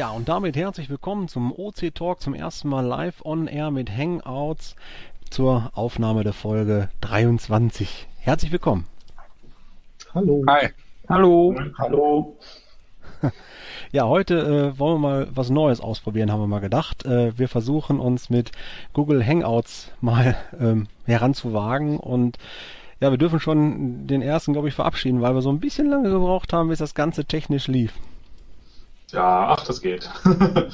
Ja, und damit herzlich willkommen zum OC Talk zum ersten Mal live on air mit Hangouts zur Aufnahme der Folge 23. Herzlich willkommen. Hallo. Hi. Hallo. Hallo. Ja, heute äh, wollen wir mal was Neues ausprobieren, haben wir mal gedacht. Äh, wir versuchen uns mit Google Hangouts mal ähm, heranzuwagen und ja, wir dürfen schon den ersten, glaube ich, verabschieden, weil wir so ein bisschen lange gebraucht haben, bis das Ganze technisch lief. Ja, ach, das geht.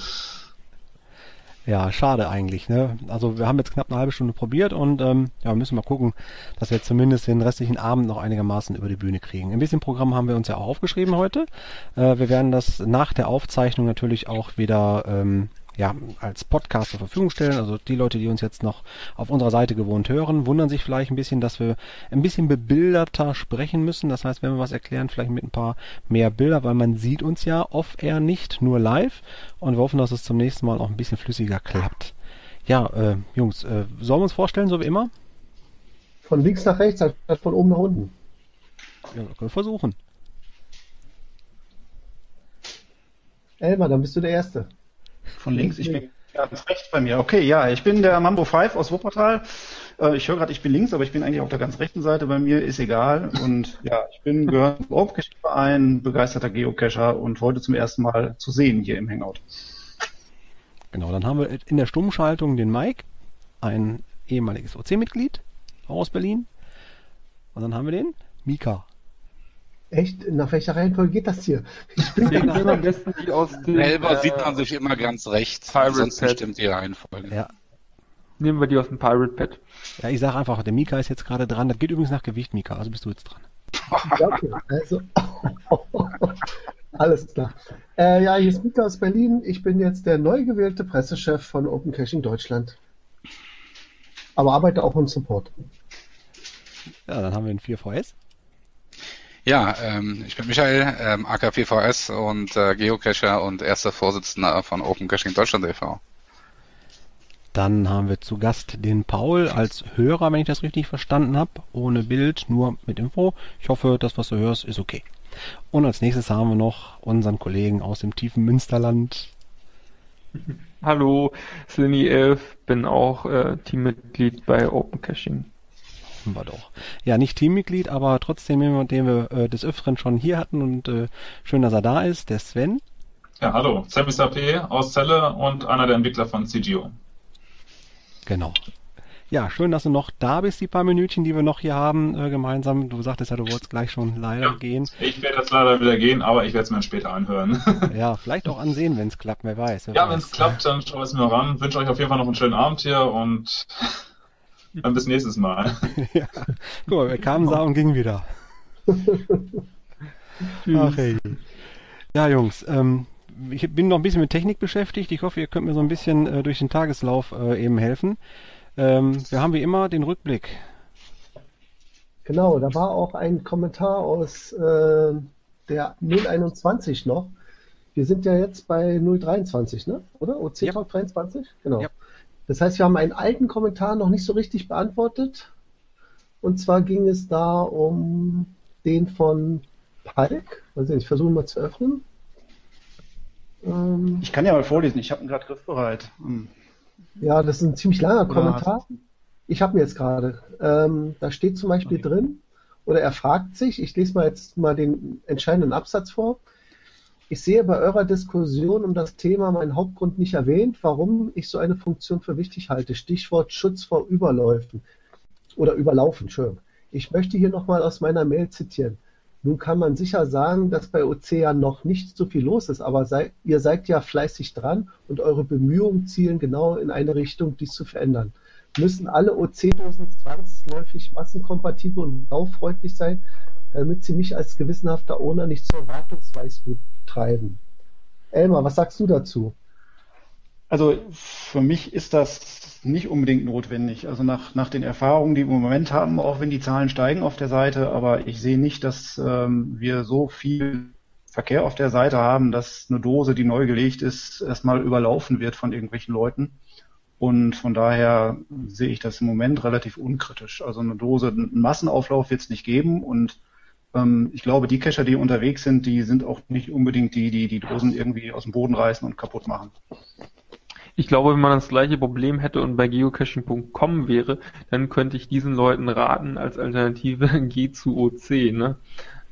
Ja, schade eigentlich. Ne? Also wir haben jetzt knapp eine halbe Stunde probiert und ähm, ja, müssen mal gucken, dass wir zumindest den restlichen Abend noch einigermaßen über die Bühne kriegen. Ein bisschen Programm haben wir uns ja auch aufgeschrieben heute. Äh, wir werden das nach der Aufzeichnung natürlich auch wieder ähm, ja, als Podcast zur Verfügung stellen. Also die Leute, die uns jetzt noch auf unserer Seite gewohnt hören, wundern sich vielleicht ein bisschen, dass wir ein bisschen bebilderter sprechen müssen. Das heißt, wenn wir was erklären, vielleicht mit ein paar mehr Bilder, weil man sieht uns ja off-air nicht, nur live. Und wir hoffen, dass es zum nächsten Mal auch ein bisschen flüssiger klappt. Ja, äh, Jungs, äh, sollen wir uns vorstellen, so wie immer? Von links nach rechts, anstatt von oben nach unten. Ja, können wir versuchen. Elmar, dann bist du der Erste. Von links, ich bin ganz rechts bei mir. Okay, ja, ich bin der Mambo 5 aus Wuppertal. Äh, ich höre gerade, ich bin links, aber ich bin eigentlich auf der ganz rechten Seite bei mir, ist egal. Und ja, ich bin gehört zum Open-Cache-Verein, begeisterter Geocacher und heute zum ersten Mal zu sehen hier im Hangout. Genau, dann haben wir in der Stummschaltung den Mike, ein ehemaliges OC-Mitglied aus Berlin. Und dann haben wir den Mika. Echt? Nach welcher Reihenfolge geht das hier? Ich bin ja immer am besten die aus dem. Selber äh, sieht man sich immer ganz rechts, Pirate sonst Pad. bestimmt die Reihenfolge. Ja, Nehmen wir die aus dem Pirate Pad. ja ich sage einfach, der Mika ist jetzt gerade dran. Das geht übrigens nach Gewicht, Mika, also bist du jetzt dran. Ja, okay. Also, alles klar. Äh, ja, hier ist Mika aus Berlin. Ich bin jetzt der neu gewählte Pressechef von Open Caching Deutschland. Aber arbeite auch im Support. Ja, dann haben wir den 4VS. Ja, ähm, ich bin Michael, ähm, AKPVS und äh, Geocacher und erster Vorsitzender von Open Caching Deutschland e.V. Dann haben wir zu Gast den Paul als Hörer, wenn ich das richtig verstanden habe. Ohne Bild, nur mit Info. Ich hoffe, das, was du hörst, ist okay. Und als nächstes haben wir noch unseren Kollegen aus dem tiefen Münsterland. Hallo, Slinny 11, bin auch äh, Teammitglied bei Open Caching. Hoffen wir doch. Ja, nicht Teammitglied, aber trotzdem jemand, den wir äh, des Öfteren schon hier hatten und äh, schön, dass er da ist, der Sven. Ja, hallo, Sam P. aus Celle und einer der Entwickler von CGO. Genau. Ja, schön, dass du noch da bist, die paar Minütchen, die wir noch hier haben, äh, gemeinsam. Du sagtest ja, du wolltest gleich schon leider Ja. gehen. Ich werde jetzt leider wieder gehen, aber ich werde es mir später anhören. Ja, vielleicht auch ansehen, wenn es klappt, wer weiß. Wer ja, wenn es klappt, dann schaue ich es mir ran. Wünsche euch auf jeden Fall noch einen schönen Abend hier und dann bis nächstes Mal. ja. Guck mal, wir kamen, sah und gingen wieder. Ach hey. Ja, Jungs, ähm, ich bin noch ein bisschen mit Technik beschäftigt. Ich hoffe, ihr könnt mir so ein bisschen äh, durch den Tageslauf äh, eben helfen. Ähm, wir haben wie immer den Rückblick. Genau, da war auch ein Kommentar aus äh, der 021 noch. Wir sind ja jetzt bei 023, ne? Oder? OC Ja. Talk 23? Genau. Ja. Das heißt, wir haben einen alten Kommentar noch nicht so richtig beantwortet. Und zwar ging es da um den von Palk. Also ich versuche mal zu öffnen. Ähm, Ich kann ja mal vorlesen, ich habe ihn gerade griffbereit. Hm. ja, das ist ein ziemlich langer Kommentar. Ich habe ihn jetzt gerade. Ähm, da steht zum Beispiel Okay. drin, oder er fragt sich, ich lese mal jetzt mal den entscheidenden Absatz vor. Ich sehe bei eurer Diskussion um das Thema meinen Hauptgrund nicht erwähnt, warum ich so eine Funktion für wichtig halte. Stichwort Schutz vor Überläufen oder Überlaufen, Entschuldigung. Ich möchte hier nochmal aus meiner Mail zitieren. Nun kann man sicher sagen, dass bei OC ja noch nicht so viel los ist, aber sei, ihr seid ja fleißig dran und eure Bemühungen zielen genau in eine Richtung, dies zu verändern. Müssen alle OC-Dosen zwangsläufig massenkompatibel und baufreundlich sein, damit sie mich als gewissenhafter Owner nicht zur Wartungsweißblut treiben? Elmar, was sagst du dazu? Also für mich ist das nicht unbedingt notwendig. Also nach, nach den Erfahrungen, die wir im Moment haben, auch wenn die Zahlen steigen auf der Seite, aber ich sehe nicht, dass ähm, wir so viel Verkehr auf der Seite haben, dass eine Dose, die neu gelegt ist, erstmal überlaufen wird von irgendwelchen Leuten. Und von daher sehe ich das im Moment relativ unkritisch. Also eine Dose, einen Massenauflauf wird es nicht geben und Ähm, ich glaube, die Cacher, die unterwegs sind, die sind auch nicht unbedingt die, die die Dosen irgendwie aus dem Boden reißen und kaputt machen. Ich glaube, wenn man das gleiche Problem hätte und bei geocaching.com wäre, dann könnte ich diesen Leuten raten, als Alternative geh zu OC, ne?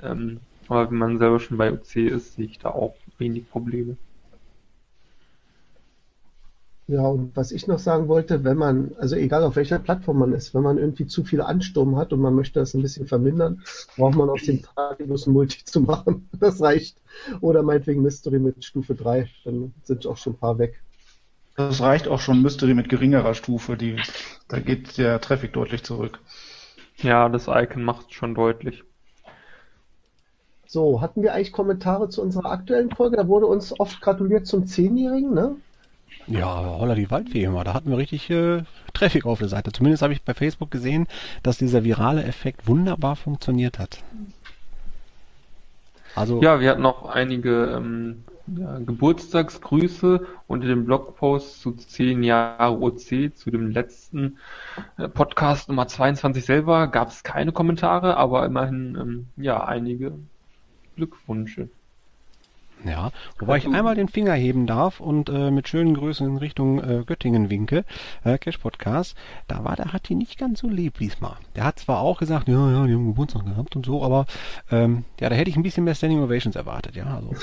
Ähm, aber wenn man selber schon bei OC ist, sehe ich da auch wenig Probleme. Ja, und was ich noch sagen wollte, wenn man, also egal auf welcher Plattform man ist, wenn man irgendwie zu viel Ansturm hat und man möchte das ein bisschen vermindern, braucht man aus dem Tagellos ein Multi zu machen. Das reicht. Oder meinetwegen Mystery mit Stufe 3, dann sind auch schon ein paar weg. Das reicht auch schon Mystery mit geringerer Stufe, die, da geht der Traffic deutlich zurück. Ja, das Icon macht schon deutlich. So, hatten wir eigentlich Kommentare zu unserer aktuellen Folge? Da wurde uns oft gratuliert zum Zehnjährigen, ne? Ja, holla die Waldfee immer. Da hatten wir richtig äh, Traffic auf der Seite. Zumindest habe ich bei Facebook gesehen, dass dieser virale Effekt wunderbar funktioniert hat. Also ja, wir hatten noch einige ähm, ja, Geburtstagsgrüße unter dem Blogpost zu 10 Jahre OC, zu dem letzten äh, Podcast Nummer 22 selber, gab es keine Kommentare, aber immerhin ähm, ja einige Glückwünsche. Ja, wobei ich einmal den Finger heben darf und äh, mit schönen Grüßen in Richtung äh, Göttingen winke, äh, Cash Podcast, da war der Hatti nicht ganz so lieb diesmal. Der hat zwar auch gesagt, ja, ja, die haben Geburtstag gehabt und so, aber ähm, ja, da hätte ich ein bisschen mehr Standing Ovations erwartet, ja. Also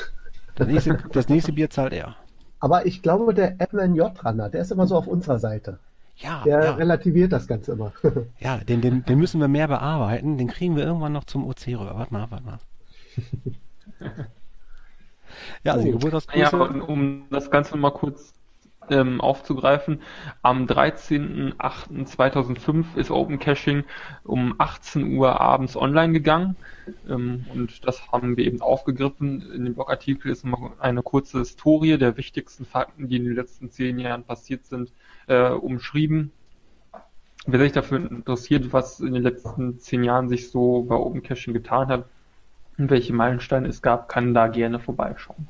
das nächste, das nächste Bier zahlt er. Aber ich glaube, der Edmund J. Runner, der ist immer so auf unserer Seite. Ja, der ja. relativiert das Ganze immer. ja, den, den, den müssen wir mehr bearbeiten. Den kriegen wir irgendwann noch zum OC rüber. Warte mal, warte mal. Ja, also oh. Geburtstagsgrüße. Ja, um das Ganze mal kurz ähm, aufzugreifen, am 13.08.2005 ist Open Caching um 18 Uhr abends online gegangen ähm, und das haben wir eben aufgegriffen. In dem Blogartikel ist eine kurze Historie der wichtigsten Fakten, die in den letzten zehn Jahren passiert sind, äh, umschrieben. Wer sich dafür interessiert, was in den letzten zehn Jahren sich so bei Open Caching getan hat, und welche Meilensteine es gab, kann da gerne vorbeischauen.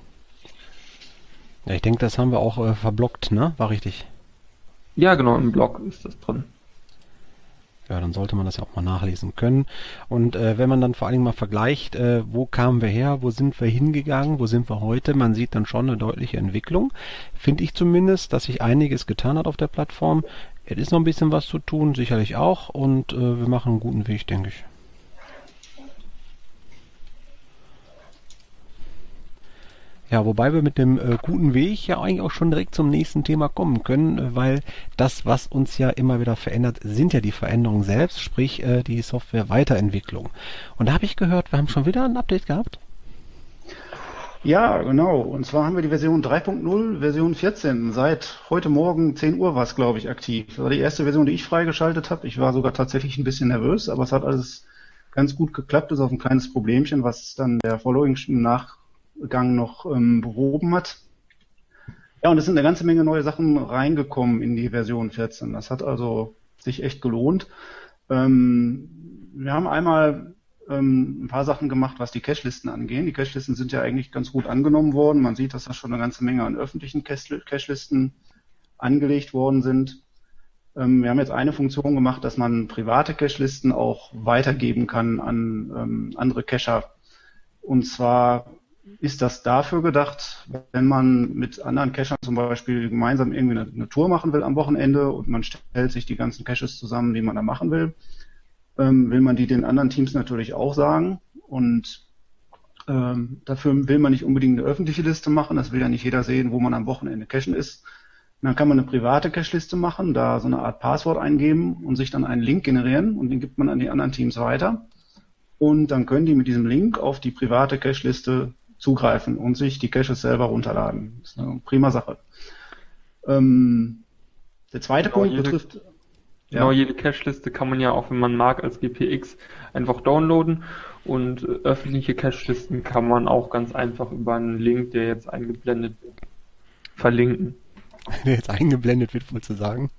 Ja, ich denke, das haben wir auch äh, verblockt, ne? War richtig. Ja, genau, im Blog ist das drin. Ja, dann sollte man das ja auch mal nachlesen können. Und äh, wenn man dann vor allen Dingen mal vergleicht, äh, wo kamen wir her, wo sind wir hingegangen, wo sind wir heute, man sieht dann schon eine deutliche Entwicklung. Finde ich zumindest, dass sich einiges getan hat auf der Plattform. Es ist noch ein bisschen was zu tun, sicherlich auch. Und äh, wir machen einen guten Weg, denke ich. Ja, wobei wir mit dem äh, guten Weg ja eigentlich auch schon direkt zum nächsten Thema kommen können, äh, weil das, was uns ja immer wieder verändert, sind ja die Veränderungen selbst, sprich äh, die Software-Weiterentwicklung. Und da habe ich gehört, wir haben schon wieder ein Update gehabt. Ja, genau. Und zwar haben wir die Version 3.0, Version 14. Seit heute Morgen 10 Uhr war es, glaube ich, aktiv. Das war die erste Version, die ich freigeschaltet habe. Ich war sogar tatsächlich ein bisschen nervös, aber es hat alles ganz gut geklappt. Ist auf ein kleines Problemchen, was dann der Following nach Gang noch ähm, behoben hat. Ja, und es sind eine ganze Menge neue Sachen reingekommen in die Version 14. Das hat also sich echt gelohnt. Ähm, wir haben einmal ähm, ein paar Sachen gemacht, was die Cache-Listen angehen. Die Cache-Listen sind ja eigentlich ganz gut angenommen worden. Man sieht, dass da schon eine ganze Menge an öffentlichen Cache-Listen angelegt worden sind. Ähm, wir haben jetzt eine Funktion gemacht, dass man private Cache-Listen auch weitergeben kann an ähm, andere Cacher. Und zwar ist das dafür gedacht, wenn man mit anderen Cachern zum Beispiel gemeinsam irgendwie eine, eine, Tour machen will am Wochenende und man stellt sich die ganzen Caches zusammen, die man da machen will, ähm, will man die den anderen Teams natürlich auch sagen und ähm, dafür will man nicht unbedingt eine öffentliche Liste machen, das will ja nicht jeder sehen, wo man am Wochenende cachen ist. Und dann kann man eine private Cache-Liste machen, da so eine Art Passwort eingeben und sich dann einen Link generieren und den gibt man an die anderen Teams weiter. Und dann können die mit diesem Link auf die private Cache-Liste zugreifen und sich die Caches selber runterladen. Das ist eine prima Sache. Ähm, der zweite genau, Punkt jede, betrifft. Genau, ja. jede Cache-Liste kann man ja auch, wenn man mag, als GPX einfach downloaden und öffentliche Cache-Listen kann man auch ganz einfach über einen Link, der jetzt eingeblendet wird, verlinken. Der jetzt eingeblendet wird, wohl zu sagen.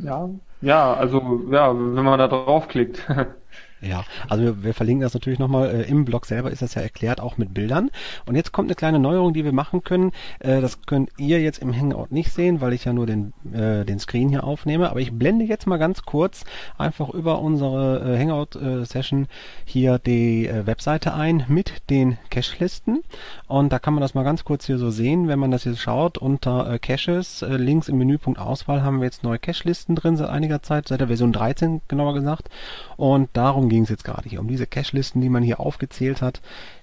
Ja, ja, also ja, wenn man da draufklickt. Ja, also wir, wir verlinken das natürlich nochmal. Äh, Im Blog selber ist das ja erklärt, auch mit Bildern. Und jetzt kommt eine kleine Neuerung, die wir machen können. Äh, das könnt ihr jetzt im Hangout nicht sehen, weil ich ja nur den, äh, den Screen hier aufnehme. Aber ich blende jetzt mal ganz kurz einfach über unsere äh, Hangout-Session hier die äh, Webseite ein mit den Cache-Listen. Und da kann man das mal ganz kurz hier so sehen, wenn man das jetzt schaut. Unter äh, Caches, äh, links im Menüpunkt Auswahl haben wir jetzt neue Cache-Listen drin seit einiger Zeit, seit der Version 13 genauer gesagt. Und darum ging es jetzt gerade hier, um diese Cache-Listen, die man hier aufgezählt hat.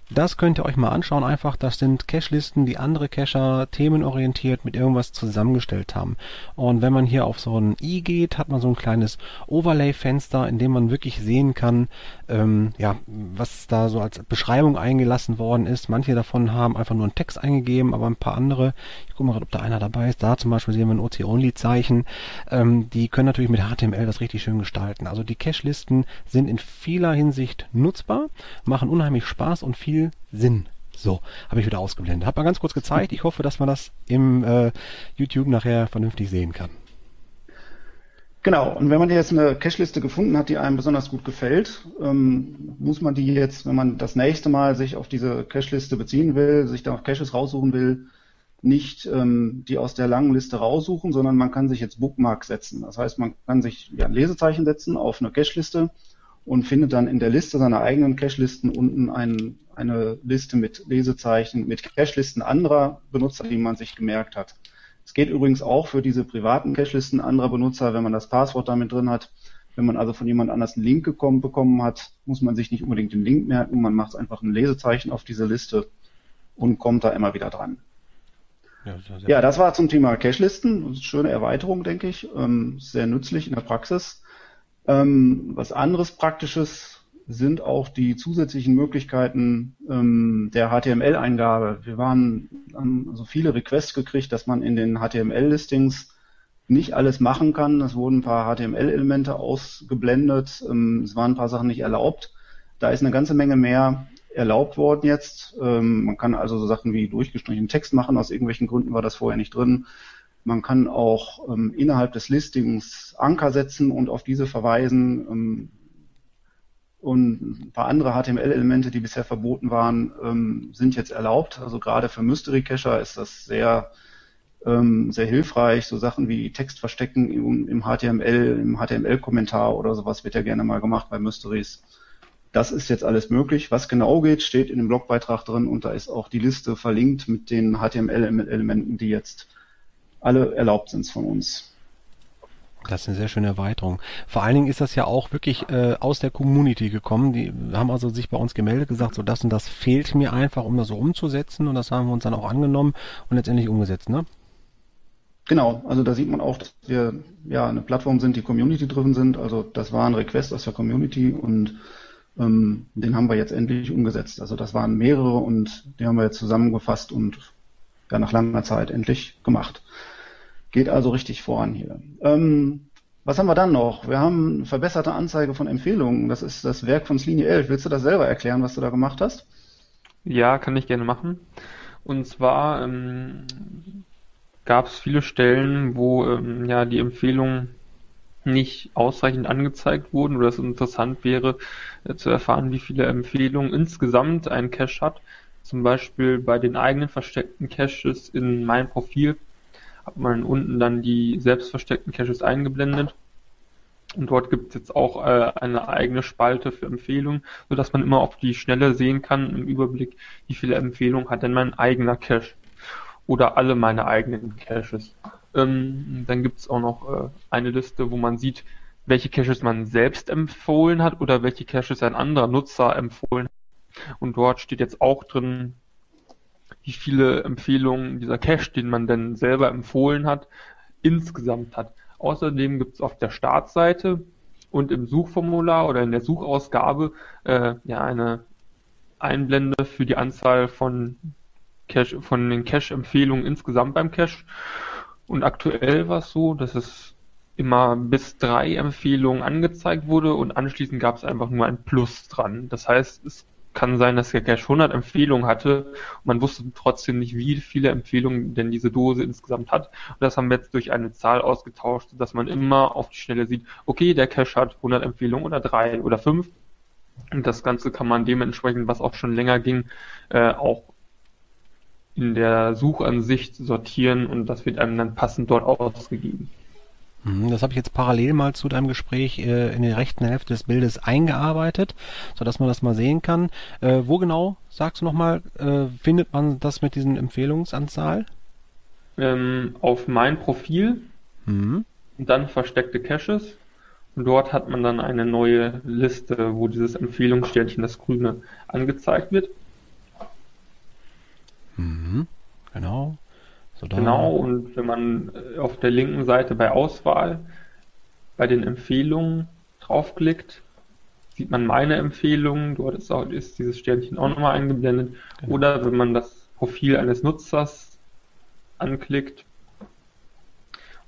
Das könnt ihr euch mal anschauen einfach. Das sind Cache-Listen, die andere Cacher themenorientiert mit irgendwas zusammengestellt haben. Und wenn man hier auf so ein i geht, hat man so ein kleines Overlay-Fenster, in dem man wirklich sehen kann, ähm, ja, was da so als Beschreibung eingelassen worden ist. Manche davon haben einfach nur einen Text eingegeben, aber ein paar andere, ich gucke mal gerade, ob da einer dabei ist. Da zum Beispiel sehen wir ein OC-Only-Zeichen. Ähm, die können natürlich mit HTML das richtig schön gestalten. Also die Cache-Listen sind in vieler Hinsicht nutzbar, machen unheimlich Spaß und viel Sinn. So, habe ich wieder ausgeblendet. Hab mal ganz kurz gezeigt. Ich hoffe, dass man das im äh, YouTube nachher vernünftig sehen kann. Genau, und wenn man jetzt eine Cache-Liste gefunden hat, die einem besonders gut gefällt, ähm, muss man die jetzt, wenn man das nächste Mal sich auf diese Cache-Liste beziehen will, sich da auf Caches raussuchen will, nicht ähm, die aus der langen Liste raussuchen, sondern man kann sich jetzt Bookmark setzen. Das heißt, man kann sich ja, ein Lesezeichen setzen auf eine Cache-Liste und findet dann in der Liste seiner eigenen Cache-Listen unten ein, eine Liste mit Lesezeichen, mit Cache-Listen anderer Benutzer, die man sich gemerkt hat. Es geht übrigens auch für diese privaten Cache-Listen anderer Benutzer, wenn man das Passwort damit drin hat. Wenn man also von jemand anders einen Link gekommen, bekommen hat, muss man sich nicht unbedingt den Link merken. Man macht einfach ein Lesezeichen auf diese Liste und kommt da immer wieder dran. Ja, das, ja, das war zum Thema Cache-Listen. Schöne Erweiterung, denke ich. Ähm, sehr nützlich in der Praxis. Ähm, was anderes Praktisches sind auch die zusätzlichen Möglichkeiten ähm, der HTML-Eingabe. Wir waren, haben so viele Requests gekriegt, dass man in den HTML-Listings nicht alles machen kann. Es wurden ein paar HTML-Elemente ausgeblendet. Ähm, es waren ein paar Sachen nicht erlaubt. Da ist eine ganze Menge mehr erlaubt worden jetzt. Ähm, man kann also so Sachen wie durchgestrichenen Text machen. Aus irgendwelchen Gründen war das vorher nicht drin. Man kann auch ähm, innerhalb des Listings Anker setzen und auf diese verweisen. Ähm, und ein paar andere HTML-Elemente, die bisher verboten waren, ähm, sind jetzt erlaubt. Also gerade für Mystery Cacher ist das sehr, ähm, sehr hilfreich. So Sachen wie Text verstecken im, im HTML, im HTML-Kommentar oder sowas wird ja gerne mal gemacht bei Mysteries. Das ist jetzt alles möglich. Was genau geht, steht in dem Blogbeitrag drin und da ist auch die Liste verlinkt mit den HTML-Elementen, die jetzt alle erlaubt sind von uns. Das ist eine sehr schöne Erweiterung. Vor allen Dingen ist das ja auch wirklich äh, aus der Community gekommen. Die haben also sich bei uns gemeldet, gesagt, so das und das fehlt mir einfach, um das so umzusetzen. Und das haben wir uns dann auch angenommen und letztendlich umgesetzt, ne? Genau, also da sieht man auch, dass wir ja eine Plattform sind, die Community-driven sind. Also das war ein Request aus der Community und ähm, den haben wir jetzt endlich umgesetzt. Also das waren mehrere und die haben wir jetzt zusammengefasst und ja nach langer Zeit endlich gemacht. Geht also richtig voran hier. Ähm, was haben wir dann noch? Wir haben verbesserte Anzeige von Empfehlungen. Das ist das Werk von Slinie 11. Willst du das selber erklären, was du da gemacht hast? Ja, kann ich gerne machen. Und zwar ähm, gab es viele Stellen, wo ähm, ja die Empfehlungen nicht ausreichend angezeigt wurden oder es interessant wäre äh, zu erfahren, wie viele Empfehlungen insgesamt ein Cache hat. Zum Beispiel bei den eigenen versteckten Caches in mein Profil hat man unten dann die selbst versteckten Caches eingeblendet. Und dort gibt es jetzt auch äh, eine eigene Spalte für Empfehlungen, sodass man immer auf die Schnelle sehen kann im Überblick, wie viele Empfehlungen hat denn mein eigener Cache oder alle meine eigenen Caches. Ähm, dann gibt es auch noch äh, eine Liste, wo man sieht, welche Caches man selbst empfohlen hat oder welche Caches ein anderer Nutzer empfohlen hat. Und dort steht jetzt auch drin, wie viele Empfehlungen dieser Cache, den man denn selber empfohlen hat, insgesamt hat. Außerdem gibt es auf der Startseite und im Suchformular oder in der Suchausgabe äh, ja eine Einblende für die Anzahl von Cache, von den Cache-Empfehlungen insgesamt beim Cache. Und aktuell war es so, dass es immer bis drei Empfehlungen angezeigt wurde und anschließend gab es einfach nur ein Plus dran. Das heißt, es kann sein, dass der Cache 100 Empfehlungen hatte und man wusste trotzdem nicht, wie viele Empfehlungen denn diese Dose insgesamt hat. Und das haben wir jetzt durch eine Zahl ausgetauscht, dass man immer auf die Schnelle sieht, okay, der Cache hat 100 Empfehlungen oder drei oder fünf Und das Ganze kann man dementsprechend, was auch schon länger ging, äh, auch in der Suchansicht sortieren und das wird einem dann passend dort ausgegeben. Mhm, das habe ich jetzt parallel mal zu deinem Gespräch äh, in der rechten Hälfte des Bildes eingearbeitet, sodass man das mal sehen kann. Äh, wo genau, sagst du nochmal, äh, findet man das mit diesen Empfehlungsanzahl? Ähm, auf mein Profil mhm. und dann versteckte Caches. Und dort hat man dann eine neue Liste, wo dieses Empfehlungssternchen, das grüne, angezeigt wird. Mhm. Genau. So genau, und wenn man äh, auf der linken Seite bei Auswahl bei den Empfehlungen draufklickt, sieht man meine Empfehlungen, dort ist, auch, ist dieses Sternchen auch nochmal eingeblendet. Genau. Oder wenn man das Profil eines Nutzers anklickt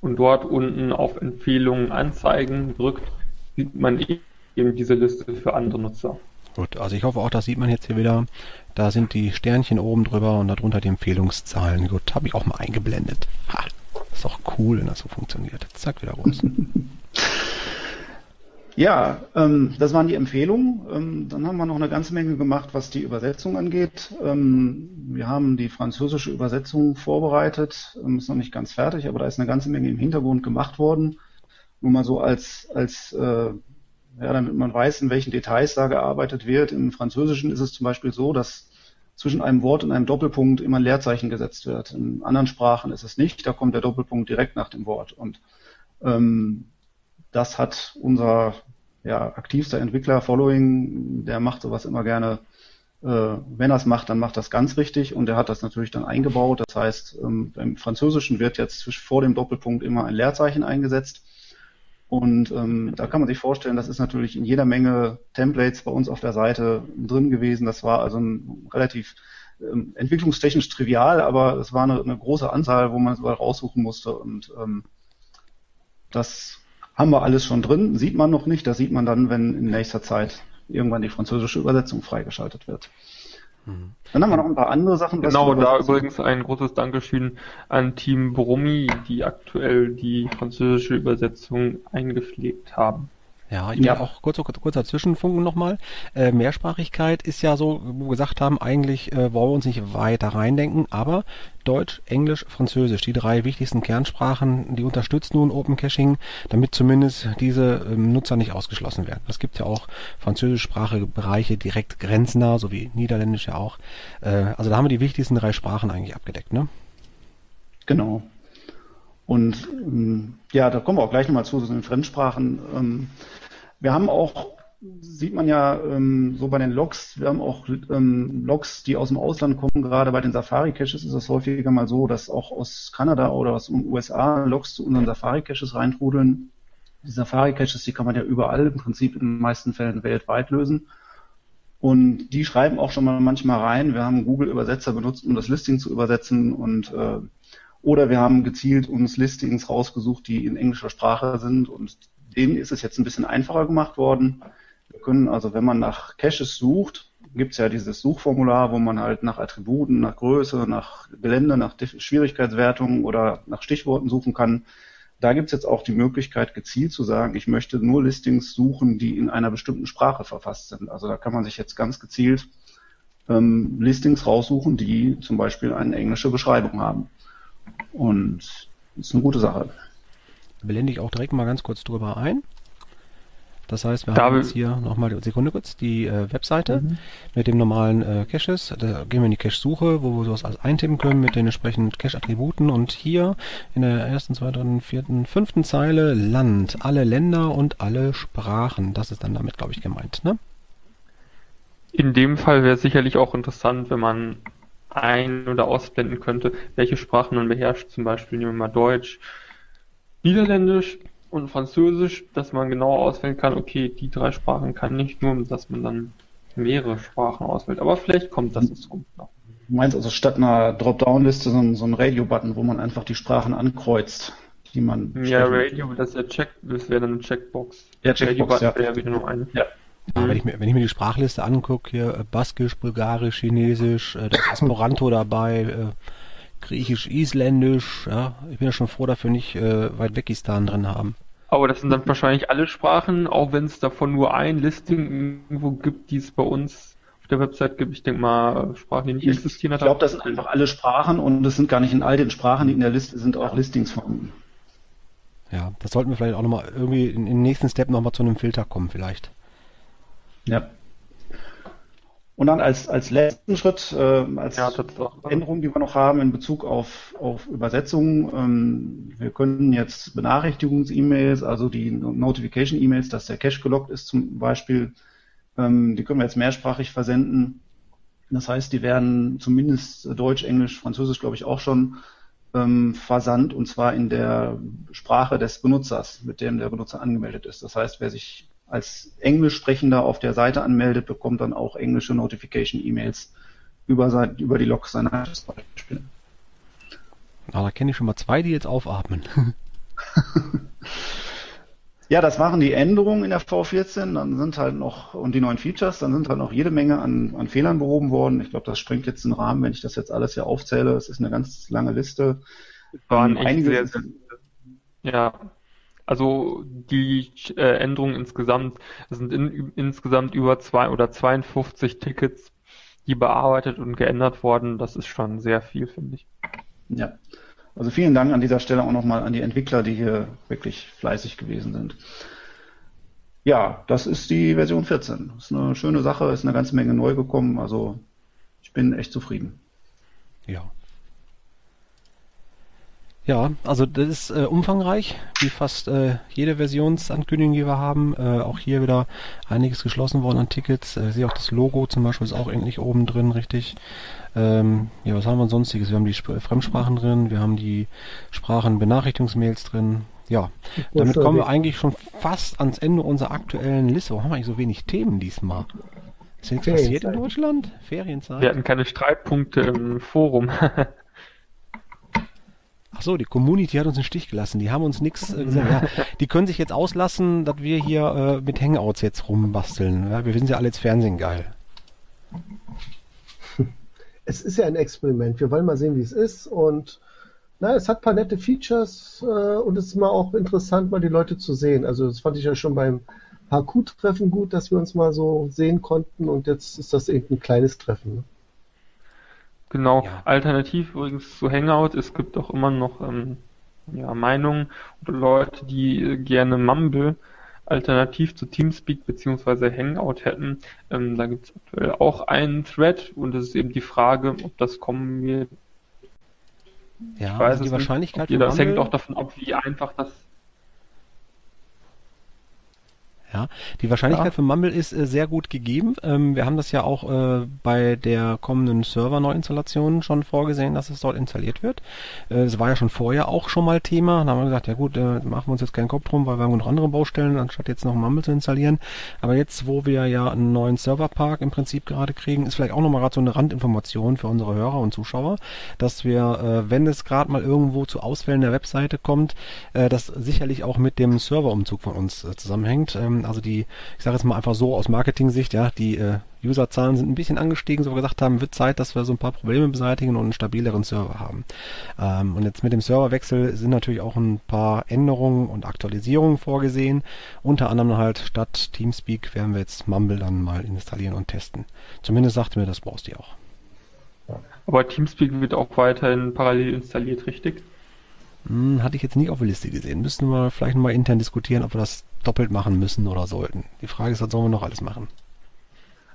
und dort unten auf Empfehlungen anzeigen drückt, sieht man eben diese Liste für andere Nutzer. Gut, also ich hoffe auch, das sieht man jetzt hier wieder. Da sind die Sternchen oben drüber und darunter die Empfehlungszahlen. Gut, habe ich auch mal eingeblendet. Ha, ist doch cool, wenn das so funktioniert. Zack, wieder raus. Ja, ähm, das waren die Empfehlungen. Ähm, dann haben wir noch eine ganze Menge gemacht, was die Übersetzung angeht. Ähm, wir haben die französische Übersetzung vorbereitet. Ähm, ist noch nicht ganz fertig, aber da ist eine ganze Menge im Hintergrund gemacht worden. Nur mal so als, als äh, ja, damit man weiß, in welchen Details da gearbeitet wird. Im Französischen ist es zum Beispiel so, dass zwischen einem Wort und einem Doppelpunkt immer ein Leerzeichen gesetzt wird. In anderen Sprachen ist es nicht, da kommt der Doppelpunkt direkt nach dem Wort. Und ähm, das hat unser ja, aktivster Entwickler Following, der macht sowas immer gerne. Äh, wenn er es macht, dann macht das ganz richtig und er hat das natürlich dann eingebaut. Das heißt, ähm, im Französischen wird jetzt vor dem Doppelpunkt immer ein Leerzeichen eingesetzt und ähm, da kann man sich vorstellen, das ist natürlich in jeder Menge Templates bei uns auf der Seite drin gewesen. Das war also ein relativ ähm, entwicklungstechnisch trivial, aber es war eine, eine große Anzahl, wo man es raussuchen musste. Und ähm, das haben wir alles schon drin. Sieht man noch nicht. Das sieht man dann, wenn in nächster Zeit irgendwann die französische Übersetzung freigeschaltet wird. Dann haben wir noch ein paar andere Sachen. Genau, da übrigens ein großes Dankeschön an Team Brummi, die aktuell die französische Übersetzung eingepflegt haben. Ja, ich ja. auch kurz, kurz, kurzer Zwischenfunken nochmal. Äh, Mehrsprachigkeit ist ja so, wo wir gesagt haben, eigentlich äh, wollen wir uns nicht weiter reindenken, aber Deutsch, Englisch, Französisch, die drei wichtigsten Kernsprachen, die unterstützen nun Open Caching, damit zumindest diese ähm, Nutzer nicht ausgeschlossen werden. Es gibt ja auch französischsprachige Bereiche direkt grenznah, so wie Niederländisch ja auch. Äh, also da haben wir die wichtigsten drei Sprachen eigentlich abgedeckt, ne? Genau. Und ähm, ja, da kommen wir auch gleich nochmal zu, so den Fremdsprachen. Ähm, wir haben auch, sieht man ja ähm, so bei den Logs, wir haben auch ähm, Logs, die aus dem Ausland kommen. Gerade bei den Safari-Caches ist es häufiger mal so, dass auch aus Kanada oder aus den USA Logs zu unseren Safari-Caches reintrudeln. Die Safari-Caches, die kann man ja überall, im Prinzip in den meisten Fällen weltweit lösen. Und die schreiben auch schon mal manchmal rein. Wir haben Google-Übersetzer benutzt, um das Listing zu übersetzen und äh, oder wir haben gezielt uns Listings rausgesucht, die in englischer Sprache sind und denen ist es jetzt ein bisschen einfacher gemacht worden. Wir können also, wenn man nach Caches sucht, gibt es ja dieses Suchformular, wo man halt nach Attributen, nach Größe, nach Gelände, nach Schwierigkeitswertungen oder nach Stichworten suchen kann. Da gibt es jetzt auch die Möglichkeit, gezielt zu sagen, ich möchte nur Listings suchen, die in einer bestimmten Sprache verfasst sind. Also da kann man sich jetzt ganz gezielt ähm, Listings raussuchen, die zum Beispiel eine englische Beschreibung haben. Und das ist eine gute Sache. Blende ich auch direkt mal ganz kurz drüber ein. Das heißt, wir da haben jetzt hier nochmal, Sekunde kurz, die äh, Webseite mhm. mit dem normalen äh, Caches. Da gehen wir in die Cache-Suche, wo wir sowas alles eintippen können mit den entsprechenden Cache-Attributen. Und hier in der ersten, zweiten, vierten, fünften Zeile Land, alle Länder und alle Sprachen. Das ist dann damit, glaube ich, gemeint, ne? In dem Fall wäre es sicherlich auch interessant, wenn man ein- oder ausblenden könnte, welche Sprachen man beherrscht. Zum Beispiel nehmen wir mal Deutsch, Niederländisch und Französisch, dass man genau auswählen kann, okay, die drei Sprachen kann nicht nur, dass man dann mehrere Sprachen auswählt. Aber vielleicht kommt das in Zukunft noch. Du meinst also statt einer Dropdown-Liste so, ein, so ein Radio-Button, wo man einfach die Sprachen ankreuzt, die man. Ja, Radio, das ist ja Check, das wäre dann eine Checkbox. Ja, Checkbox, Radio-Button ja. wäre wieder nur eine. Ja. Ja, wenn, ich mir, wenn ich mir die Sprachliste angucke, hier äh, Baskisch, Bulgarisch, Chinesisch, äh, da ist Esperanto dabei, äh, Griechisch, Isländisch, ja, ich bin ja schon froh dafür nicht äh, weit Wegistan drin haben. Aber das sind dann wahrscheinlich alle Sprachen, auch wenn es davon nur ein Listing irgendwo gibt, die es bei uns auf der Website gibt. Ich denke mal, Sprachen, die nicht Ich existieren. hat glaube, das sind einfach alle Sprachen und es sind gar nicht in all den Sprachen, die in der Liste sind, auch Listings vorhanden. Ja, das sollten wir vielleicht auch nochmal irgendwie in, im nächsten Step nochmal zu einem Filter kommen, vielleicht. Ja. Und dann als, als letzten Schritt, äh, als Ja, Änderung, die wir noch haben in Bezug auf, auf Übersetzungen, ähm, wir können jetzt Benachrichtigungs-E-Mails, also die Notification-E-Mails, dass der Cache gelockt ist zum Beispiel, ähm, die können wir jetzt mehrsprachig versenden. Das heißt, die werden zumindest Deutsch, Englisch, Französisch, glaube ich, auch schon ähm, versandt und zwar in der Sprache des Benutzers, mit dem der Benutzer angemeldet ist. Das heißt, wer sich als Englischsprechender auf der Seite anmeldet, bekommt dann auch englische Notification-E-Mails über, über die Logs seiner zum Beispiel. Ah, da kenne ich schon mal zwei, die jetzt aufatmen. Ja, das waren die Änderungen in der V14, dann sind halt noch, und die neuen Features, dann sind halt noch jede Menge an, an Fehlern behoben worden. Ich glaube, das sprengt jetzt den Rahmen, wenn ich das jetzt alles hier aufzähle. Es ist eine ganz lange Liste. waren einige sehr, sehr, ja. Also die äh, Änderungen insgesamt es sind in, insgesamt über zwei oder 52 Tickets, die bearbeitet und geändert worden. Das ist schon sehr viel, finde ich. Ja. Also vielen Dank an dieser Stelle auch nochmal an die Entwickler, die hier wirklich fleißig gewesen sind. Ja, das ist die Version 14. Ist eine schöne Sache, ist eine ganze Menge neu gekommen. Also ich bin echt zufrieden. Ja. Ja, also das ist äh, umfangreich, wie fast äh, jede Versionsankündigung, die wir haben. Äh, auch hier wieder einiges geschlossen worden an Tickets. Äh, ich sehe auch das Logo zum Beispiel ist auch endlich oben drin, richtig. Ähm, ja, was haben wir sonstiges? Wir haben die Sp Fremdsprachen drin, wir haben die Sprachenbenachrichtigungsmails drin. Ja, damit kommen wir eigentlich schon fast ans Ende unserer aktuellen Liste. Warum haben wir eigentlich so wenig Themen diesmal? Ist nichts passiert in. Deutschland? Ferienzeit? Wir hatten keine Streitpunkte im Forum. Ach so, die Community hat uns im Stich gelassen. Die haben uns nichts äh, gesagt. Ja, die können sich jetzt auslassen, dass wir hier äh, mit Hangouts jetzt rumbasteln. Ja, wir sind ja alle jetzt Fernsehen geil. Es ist ja ein Experiment. Wir wollen mal sehen, wie es ist. Und na, es hat ein paar nette Features äh, und es ist mal auch interessant, mal die Leute zu sehen. Also das fand ich ja schon beim HQ-Treffen gut, dass wir uns mal so sehen konnten und jetzt ist das eben ein kleines Treffen. Ne? Genau, Ja. alternativ übrigens zu Hangout, es gibt auch immer noch ähm, ja, Meinungen oder Leute, die äh, gerne Mumble alternativ zu Teamspeak beziehungsweise Hangout hätten. Ähm, da gibt es aktuell auch einen Thread und es ist eben die Frage, ob das kommen wird. Ja, Ich weiß also die Wahrscheinlichkeit nicht. Das hängt auch davon ab, wie einfach das Ja, die Wahrscheinlichkeit Ja. für Mumble ist äh, sehr gut gegeben. Ähm, wir haben das ja auch äh, bei der kommenden Server-Neuinstallation schon vorgesehen, dass es dort installiert wird. Äh, Es war ja schon vorher auch schon mal Thema. Da haben wir gesagt, ja gut, äh, machen wir uns jetzt keinen Kopf drum, weil wir haben noch andere Baustellen, anstatt jetzt noch Mumble zu installieren. Aber jetzt, wo wir ja einen neuen Serverpark im Prinzip gerade kriegen, ist vielleicht auch nochmal gerade so eine Randinformation für unsere Hörer und Zuschauer, dass wir, äh, wenn es gerade mal irgendwo zu Ausfällen der Webseite kommt, äh, das sicherlich auch mit dem Serverumzug von uns äh, zusammenhängt. Ähm, also die, ich sage jetzt mal einfach so aus Marketing-Sicht, ja, die äh, Userzahlen sind ein bisschen angestiegen, so wir gesagt haben, wird Zeit, dass wir so ein paar Probleme beseitigen und einen stabileren Server haben. Ähm, und jetzt mit dem Serverwechsel sind natürlich auch ein paar Änderungen und Aktualisierungen vorgesehen. Unter anderem halt statt Teamspeak werden wir jetzt Mumble dann mal installieren und testen. Zumindest sagte mir das brauchst du auch. Aber Teamspeak wird auch weiterhin parallel installiert, richtig? Hm, hatte ich jetzt nicht auf der Liste gesehen. Müssten wir vielleicht mal intern diskutieren, ob wir das doppelt machen müssen oder sollten. Die Frage ist, was sollen wir noch alles machen?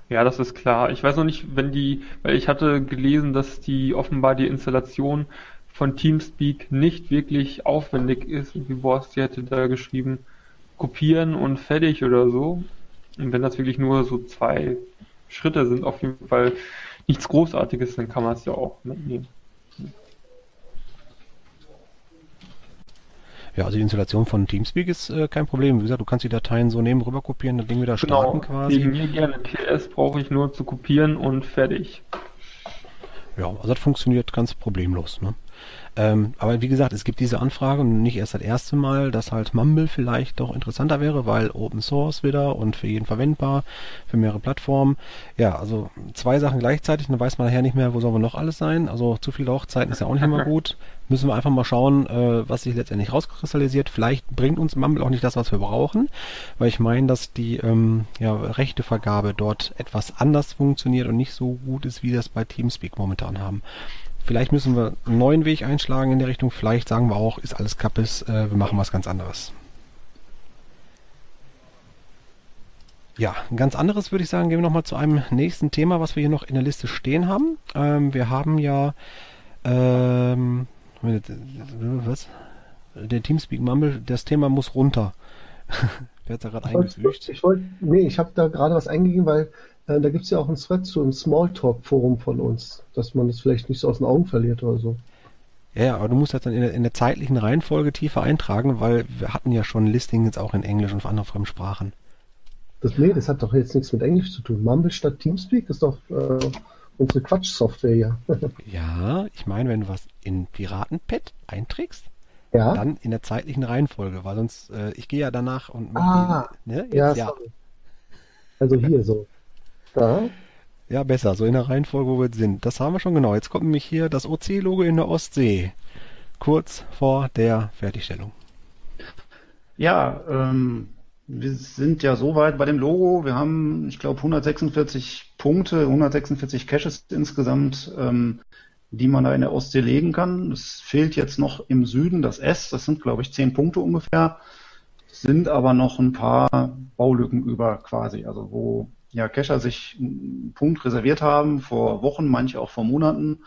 Ja, das ist klar. Ich weiß noch nicht, wenn die, weil ich hatte gelesen, dass die offenbar die Installation von Teamspeak nicht wirklich aufwendig ist. Wie Borsti hätte da geschrieben, kopieren und fertig oder so. Und wenn das wirklich nur so zwei Schritte sind, auf jeden Fall nichts Großartiges, dann kann man es ja auch mitnehmen. Ja, also die Installation von Teamspeak ist äh, kein Problem. Wie gesagt, du kannst die Dateien so nehmen, rüber kopieren, das Ding wieder starten quasi. Wegen mir gerne PS brauche ich nur zu kopieren und fertig. Ja, also das funktioniert ganz problemlos. Ne? Ähm, aber wie gesagt, es gibt diese Anfrage und nicht erst das erste Mal, dass halt Mumble vielleicht doch interessanter wäre, weil Open Source wieder und für jeden verwendbar, für mehrere Plattformen. Ja, also zwei Sachen gleichzeitig, dann weiß man nachher nicht mehr, wo sollen wir noch alles sein. Also zu viele Hochzeiten ist ja auch nicht immer gut. Müssen wir einfach mal schauen, äh, was sich letztendlich rauskristallisiert. Vielleicht bringt uns Mumble auch nicht das, was wir brauchen, weil ich meine, dass die ähm, ja, Rechtevergabe dort etwas anders funktioniert und nicht so gut ist, wie das bei Teamspeak momentan haben. Vielleicht müssen wir einen neuen Weg einschlagen in der Richtung. Vielleicht sagen wir auch, ist alles Kappes, äh, wir machen was ganz anderes. Ja, ein ganz anderes würde ich sagen, gehen wir nochmal zu einem nächsten Thema, was wir hier noch in der Liste stehen haben. Ähm, wir haben ja ähm, was? Der Teamspeak Mumble, das Thema muss runter. Wer hat da gerade eingefügt? Ich wollte, nee, ich habe da gerade was eingegeben, weil da gibt es ja auch einen Thread zu einem Smalltalk-Forum von uns, dass man das vielleicht nicht so aus den Augen verliert oder so. Ja, ja, aber du musst das dann in der, in der zeitlichen Reihenfolge tiefer eintragen, weil wir hatten ja schon Listing jetzt auch in Englisch und auf anderen Fremdsprachen. Das, nee, das hat doch jetzt nichts mit Englisch zu tun. Mumble statt Teamspeak ist doch äh, unsere Quatsch-Software hier. ja, ich meine, wenn du was in Piratenpad einträgst, ja? dann in der zeitlichen Reihenfolge, weil sonst, äh, ich gehe ja danach und ah, die, ne, jetzt, ja, ja. Also hier so. Da. Ja, besser, so in der Reihenfolge, wo wir sind. Das haben wir schon genau. Jetzt kommt nämlich hier das OC-Logo in der Ostsee. Kurz vor der Fertigstellung. Ja, ähm, wir sind ja so weit bei dem Logo. Wir haben, ich glaube, 146 Punkte, 146 Caches insgesamt, ähm, die man da in der Ostsee legen kann. Es fehlt jetzt noch im Süden das S. Das sind, glaube ich, 10 Punkte ungefähr. Es sind aber noch ein paar Baulücken über quasi, also wo ja, Cacher sich einen Punkt reserviert haben, vor Wochen, manche auch vor Monaten.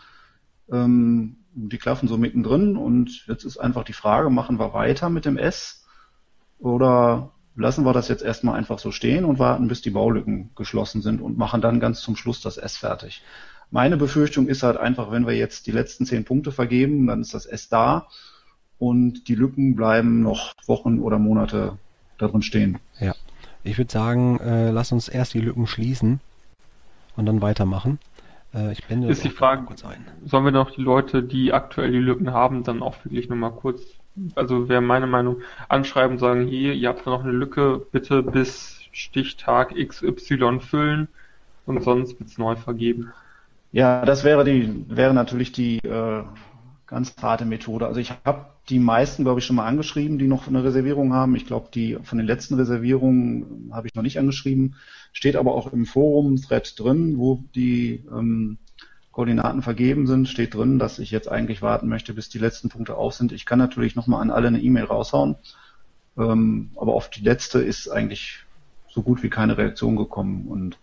Ähm, die klaffen so mittendrin und jetzt ist einfach die Frage, machen wir weiter mit dem S oder lassen wir das jetzt erstmal einfach so stehen und warten, bis die Baulücken geschlossen sind und machen dann ganz zum Schluss das S fertig. Meine Befürchtung ist halt einfach, wenn wir jetzt die letzten zehn Punkte vergeben, dann ist das S da und die Lücken bleiben noch Wochen oder Monate darin stehen. Ja. Ich würde sagen, äh, lass uns erst die Lücken schließen und dann weitermachen. Äh, ich blende ist die Frage, kurz ein. Sollen wir noch die Leute, die aktuell die Lücken haben, dann auch wirklich nochmal kurz, also wäre meine Meinung, anschreiben und sagen, hier, ihr habt noch eine Lücke, bitte bis Stichtag XY füllen und sonst wird's neu vergeben. Ja, das wäre die, wäre natürlich die äh, ganz harte Methode. Also ich habe die meisten, glaube ich, schon mal angeschrieben, die noch eine Reservierung haben. Ich glaube, die von den letzten Reservierungen habe ich noch nicht angeschrieben. Steht aber auch im Forum-Thread drin, wo die ähm, Koordinaten vergeben sind, steht drin, dass ich jetzt eigentlich warten möchte, bis die letzten Punkte auf sind. Ich kann natürlich nochmal an alle eine E-Mail raushauen, ähm, aber auf die letzte ist eigentlich so gut wie keine Reaktion gekommen und